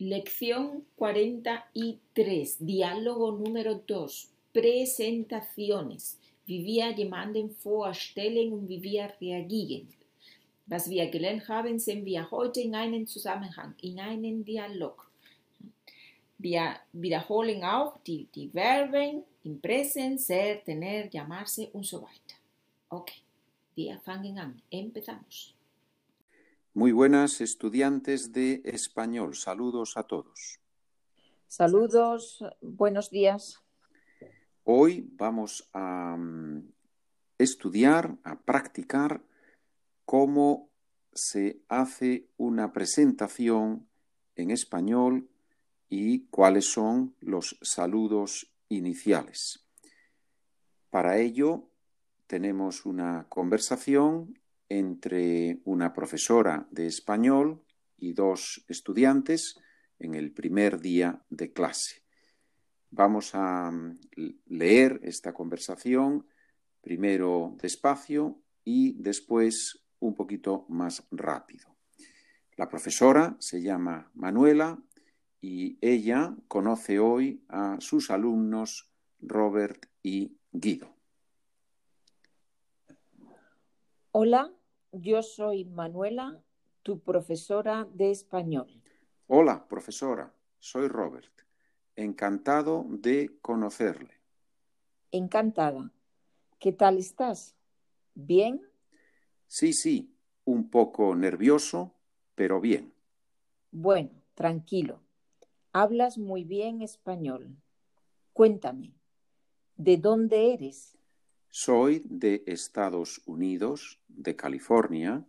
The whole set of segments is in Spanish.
Lección 43, diálogo número 2, Presentaciones. Wir jemanden vorstellen und wir reagieren. Was wir gelernt haben, sehen wir heute in einen Zusammenhang, in einen Dialog. Wir wiederholen auch die, die Verben im Präsent, ser, tener, llamarse und so weiter. Okay, wir fangen an. Empezamos. Muy buenas estudiantes de español. Saludos a todos. Saludos, buenos días. Hoy vamos a mm, estudiar, a practicar cómo se hace una presentación en español y cuáles son los saludos iniciales. Para ello tenemos una conversación entre una profesora de español y dos estudiantes en el primer día de clase. Vamos a mm, leer esta conversación primero despacio y después un poquito más rápido. La profesora se llama Manuela y ella conoce hoy a sus alumnos Robert y Guido. Hola, yo soy Manuela, tu profesora de español. Hola, profesora, soy Robert. Encantado de conocerle. Encantada. ¿Qué tal estás? ¿Bien? Sí, sí, un poco nervioso, pero bien. Bueno, tranquilo. Hablas muy bien español. Cuéntame, ¿de dónde eres? Soy de Estados Unidos, de California,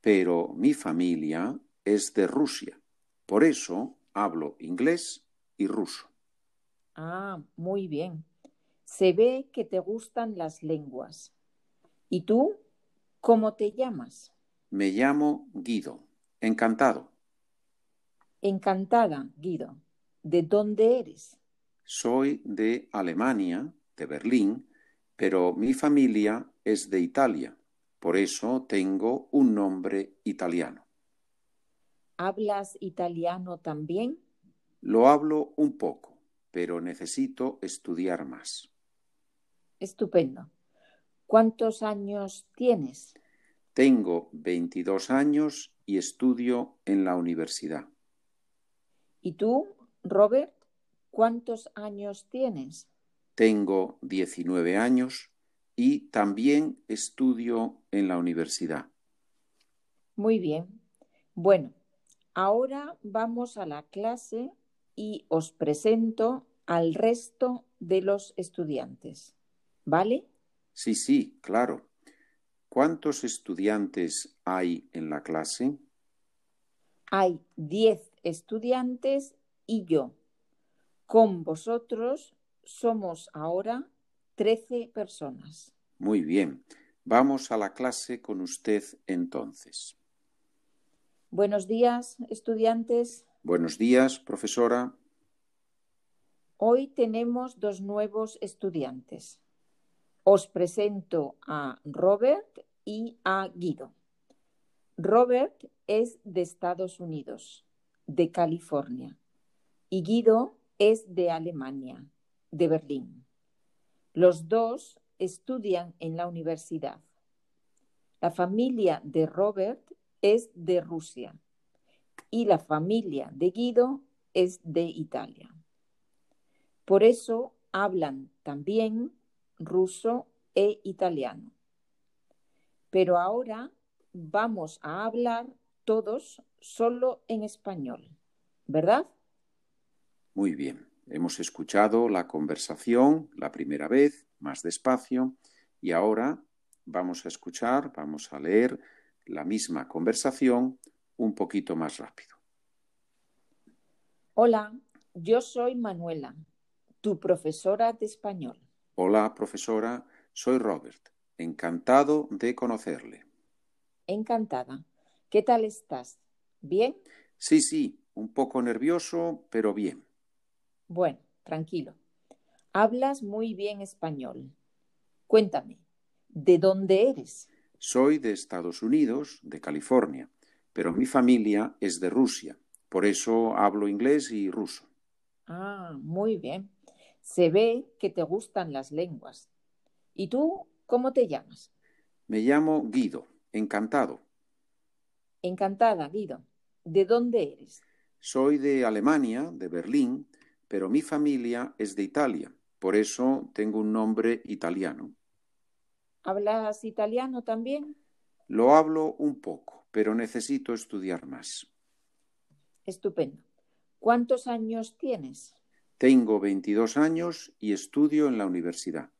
pero mi familia es de Rusia. Por eso hablo inglés y ruso. Ah, muy bien. Se ve que te gustan las lenguas. ¿Y tú? ¿Cómo te llamas? Me llamo Guido. Encantado. Encantada, Guido. ¿De dónde eres? Soy de Alemania, de Berlín, pero mi familia es de Italia. Por eso tengo un nombre italiano. ¿Hablas italiano también? Lo hablo un poco, pero necesito estudiar más. Estupendo. ¿Cuántos años tienes? Tengo 22 años y estudio en la universidad. ¿Y tú, Robert? ¿Cuántos años tienes? Tengo 19 años y también estudio en la universidad. Muy bien. Bueno, ahora vamos a la clase y os presento al resto de los estudiantes. ¿Vale? Sí, sí, claro. ¿Cuántos estudiantes hay en la clase? Hay 10 estudiantes y yo. Con vosotros somos ahora 13 personas. Muy bien. Vamos a la clase con usted entonces. Buenos días, estudiantes. Buenos días, profesora. Hoy tenemos dos nuevos estudiantes. Os presento a Robert y a Guido. Robert es de Estados Unidos, de California, y Guido es de Alemania, de Berlín. Los dos estudian en la universidad. La familia de Robert es de Rusia y la familia de Guido es de Italia. Por eso hablan también ruso e italiano. Pero ahora vamos a hablar todos solo en español, ¿verdad? Muy bien. Hemos escuchado la conversación la primera vez, más despacio, y ahora vamos a escuchar, vamos a leer la misma conversación un poquito más rápido. Hola, yo soy Manuela, tu profesora de español. Hola, profesora, soy Robert. Encantado de conocerle. Encantada. ¿Qué tal estás? ¿Bien? Sí, sí, un poco nervioso, pero bien. Bueno, tranquilo. Hablas muy bien español. Cuéntame, ¿de dónde eres? Soy de Estados Unidos, de California, pero mi familia es de Rusia. Por eso hablo inglés y ruso. Ah, muy bien. Se ve que te gustan las lenguas. ¿Y tú cómo te llamas? Me llamo Guido. Encantado. Encantada, Guido. ¿De dónde eres? Soy de Alemania, de Berlín, pero mi familia es de Italia. Por eso tengo un nombre italiano. ¿Hablas italiano también? Lo hablo un poco, pero necesito estudiar más. Estupendo. ¿Cuántos años tienes? Tengo 22 años y estudio en la universidad.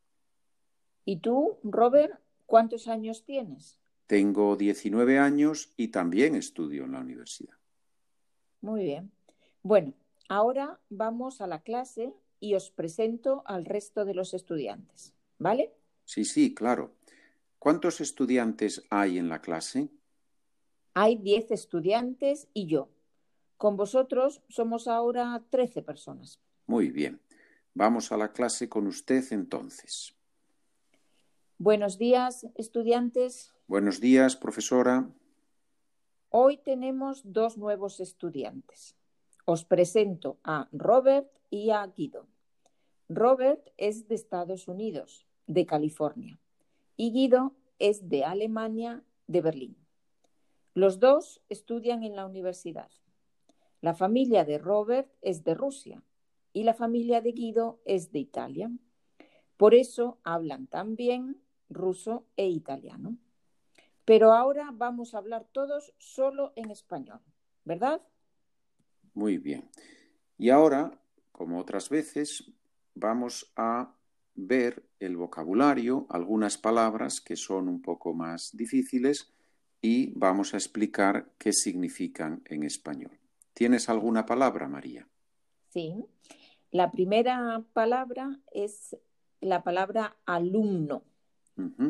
¿Y tú, Robert, cuántos años tienes? Tengo 19 años y también estudio en la universidad. Muy bien. Bueno, ahora vamos a la clase y os presento al resto de los estudiantes. ¿Vale? Sí, sí, claro. ¿Cuántos estudiantes hay en la clase? Hay 10 estudiantes y yo. Con vosotros somos ahora 13 personas. Muy bien. Vamos a la clase con usted entonces. Buenos días, estudiantes. Buenos días, profesora. Hoy tenemos dos nuevos estudiantes. Os presento a Robert y a Guido. Robert es de Estados Unidos, de California, y Guido es de Alemania, de Berlín. Los dos estudian en la universidad. La familia de Robert es de Rusia y la familia de Guido es de Italia. Por eso hablan también ruso e italiano. Pero ahora vamos a hablar todos solo en español, ¿verdad? Muy bien. Y ahora, como otras veces, vamos a ver el vocabulario, algunas palabras que son un poco más difíciles y vamos a explicar qué significan en español. ¿Tienes alguna palabra, María? Sí. La primera palabra es la palabra alumno.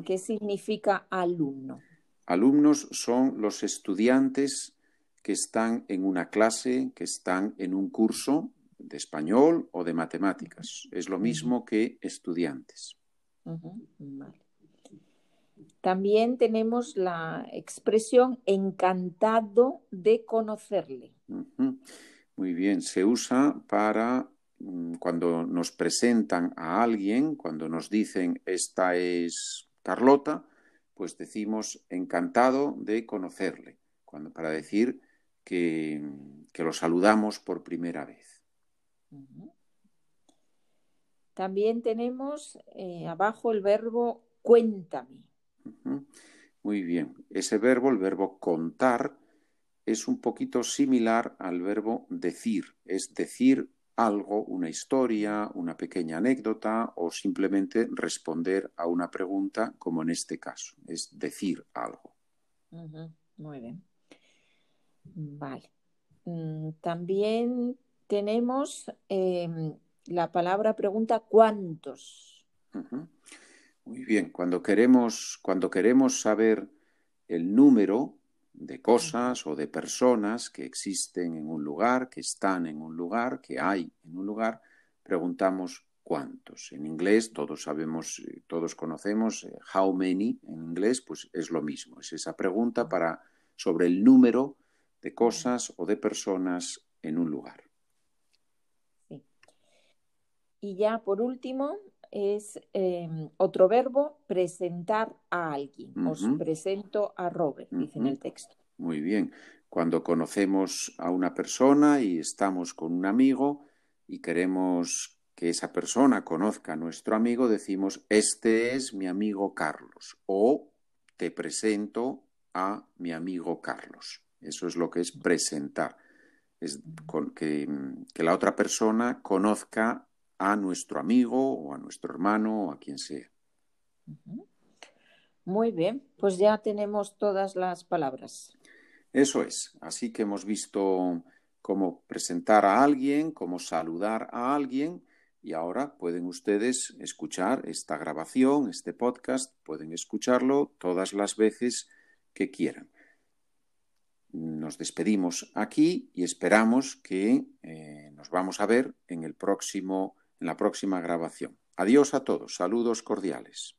¿Qué significa alumno? Alumnos son los estudiantes que están en una clase, que están en un curso de español o de matemáticas. Es lo mismo que estudiantes. También tenemos la expresión encantado de conocerle. Muy bien, se usa para mm, cuando nos presentan a alguien, cuando nos dicen esta es Carlota, pues decimos encantado de conocerle, cuando, para decir que, lo saludamos por primera vez. También tenemos eh, abajo el verbo cuéntame. Muy bien. Ese verbo, el verbo contar, es un poquito similar al verbo decir. Es decir algo, una historia, una pequeña anécdota o simplemente responder a una pregunta, como en este caso, es decir algo. Muy bien. Vale. Mm, también tenemos em, la palabra pregunta ¿cuántos? Muy bien. Cuando queremos, cuando queremos saber el número de cosas o de personas que existen en un lugar, que están en un lugar, que hay en un lugar, preguntamos cuántos. En inglés todos sabemos, eh, todos conocemos eh, how many en inglés, pues es lo mismo. Es esa pregunta para sobre el número de cosas o de personas en un lugar. Y ya por último es em, otro verbo, presentar a alguien. Os presento a Robert, dice en el texto. Muy bien. Cuando conocemos a una persona y estamos con un amigo y queremos que esa persona conozca a nuestro amigo, decimos, este es mi amigo Carlos o te presento a mi amigo Carlos. Eso es lo que es presentar. Es que, que la otra persona conozca a nuestro amigo o a nuestro hermano o a quien sea. Muy bien, pues ya tenemos todas las palabras. Eso es, así que hemos visto cómo presentar a alguien, cómo saludar a alguien y ahora pueden ustedes escuchar esta grabación, este podcast, pueden escucharlo todas las veces que quieran. Nos despedimos aquí y esperamos que eh, nos vamos a ver en el próximo en la próxima grabación. Adiós a todos, saludos cordiales.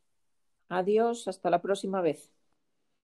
Adiós, hasta la próxima vez.